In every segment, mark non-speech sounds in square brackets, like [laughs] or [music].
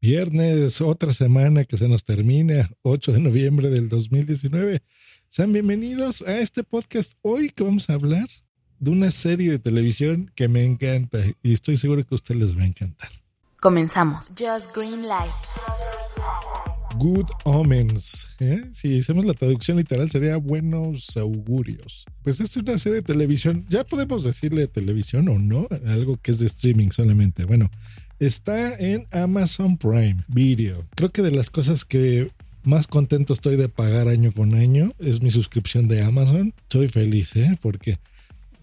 Viernes, otra semana que se nos termina, 8 de noviembre del 2019. Sean bienvenidos a este podcast hoy que vamos a hablar de una serie de televisión que me encanta y estoy seguro que a ustedes les va a encantar. Comenzamos. Just Green Light. Good Omens. ¿eh? Si hacemos la traducción literal sería buenos augurios. Pues es una serie de televisión. Ya podemos decirle televisión o no, algo que es de streaming solamente. Bueno, Está en Amazon Prime Video. Creo que de las cosas que más contento estoy de pagar año con año es mi suscripción de Amazon. Estoy feliz, ¿eh? Porque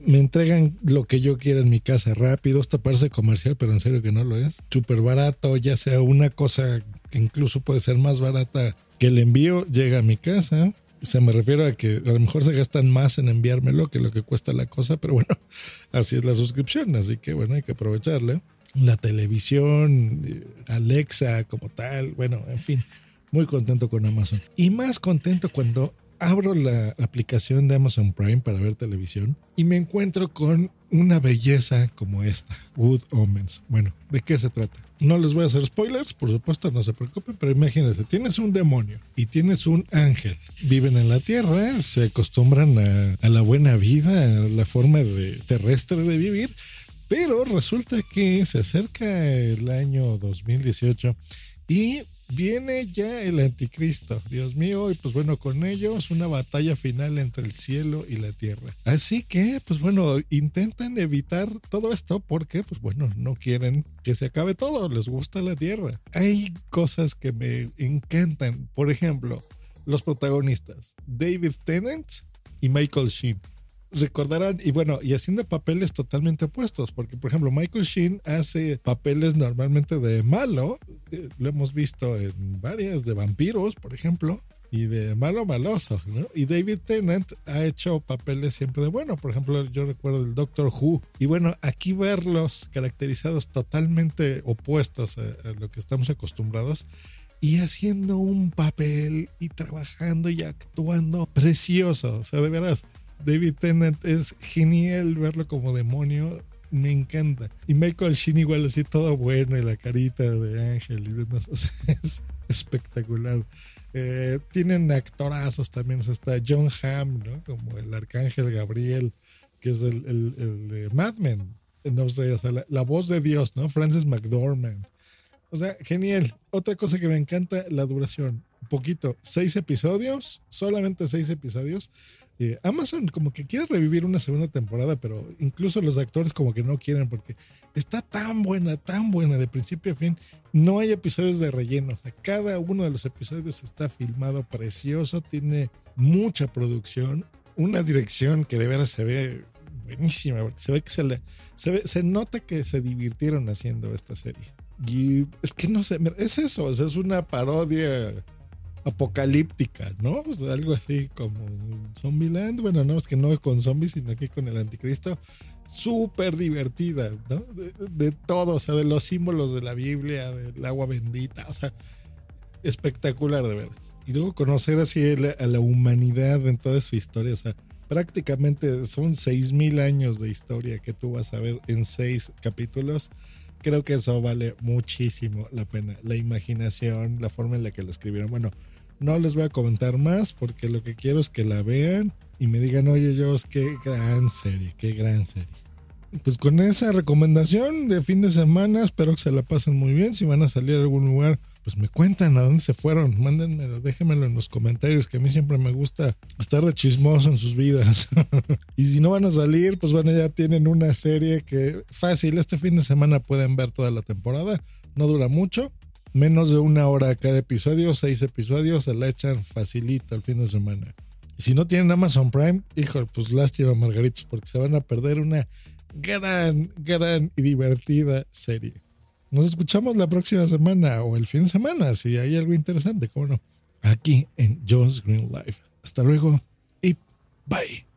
me entregan lo que yo quiera en mi casa rápido. Esto parece comercial, pero en serio que no lo es. Súper barato, ya sea una cosa incluso puede ser más barata que el envío, llega a mi casa. O sea, me refiero a que a lo mejor se gastan más en enviármelo que lo que cuesta la cosa, pero bueno, [laughs] así es la suscripción, así que bueno, hay que aprovecharla la televisión, Alexa como tal, bueno, en fin, muy contento con Amazon. Y más contento cuando abro la aplicación de Amazon Prime para ver televisión y me encuentro con una belleza como esta, Wood Omens. Bueno, ¿de qué se trata? No les voy a hacer spoilers, por supuesto, no se preocupen, pero imagínense, tienes un demonio y tienes un ángel. Viven en la tierra, se acostumbran a, a la buena vida, a la forma de, terrestre de vivir pero resulta que se acerca el año 2018 y viene ya el anticristo, Dios mío, y pues bueno, con ellos una batalla final entre el cielo y la tierra. Así que, pues bueno, intentan evitar todo esto porque, pues bueno, no quieren que se acabe todo, les gusta la tierra. Hay cosas que me encantan, por ejemplo, los protagonistas, David Tennant y Michael Sheen recordarán, y bueno, y haciendo papeles totalmente opuestos, porque por ejemplo Michael Sheen hace papeles normalmente de malo, lo hemos visto en varias, de vampiros, por ejemplo, y de malo maloso, ¿no? Y David Tennant ha hecho papeles siempre de bueno, por ejemplo, yo recuerdo el Doctor Who, y bueno, aquí verlos caracterizados totalmente opuestos a, a lo que estamos acostumbrados, y haciendo un papel y trabajando y actuando precioso, o sea, de veras David Tennant es genial verlo como demonio. Me encanta. Y Michael Sheen igual así todo bueno y la carita de ángel y demás. [laughs] O sea, es espectacular. Eh, tienen actorazos también. O sea, está John Hamm, ¿no? Como el arcángel Gabriel, que es el, el, de Mad Men. No sé, o sea, la, la, voz de Dios, ¿no? Francis McDormand. O sea, genial. Otra cosa que me encanta, la duración. Un poquito. Seis episodios, solamente seis episodios eh, Amazon como que quiere revivir una segunda temporada, pero incluso los actores como que no quieren porque está tan buena, tan buena de principio a fin. No hay episodios de relleno. cada uno de los episodios está filmado precioso, tiene mucha producción, una dirección que de veras se ve buenísima. Se ve que se le, se, se nota que se divirtieron haciendo esta serie. Y es que no sé, es eso, es una parodia apocalíptica, ¿no? Pues algo así como Zombieland. Bueno, no es que no con zombies, sino aquí con el anticristo. Súper divertida, ¿no? De, todo, o sea, de los símbolos de la Biblia, del agua bendita, o sea, espectacular de veras. Y luego conocer así a la humanidad en toda su historia, o sea, prácticamente son seis mil años de historia que tú vas a ver en seis capítulos creo que eso vale muchísimo la pena. La imaginación, la forma en la que lo escribieron. Bueno, no les voy a comentar más porque lo que quiero es que la vean y me digan, oye, yo, qué gran serie, qué gran serie. Pues con esa recomendación de fin de semana, espero que se la pasen muy bien. Si van a salir a algún lugar, pues me cuentan a dónde se fueron. Mándenmelo, déjenmelo en los comentarios, que a mí siempre me gusta estar de chismoso en sus vidas. [laughs] y si no van a salir, pues bueno, ya tienen una serie que fácil, este fin de semana pueden ver toda la temporada. No dura mucho menos de una hora cada episodio, seis episodios, se la echan facilito el fin de semana. si no tienen Amazon Prime, hijo, pues lástima, Margaritos, porque se van a perder una gran, gran y divertida serie. Nos escuchamos la próxima semana o el fin de semana, si hay algo interesante, cómo no. Aquí en Joe's Green Life. Hasta luego y bye.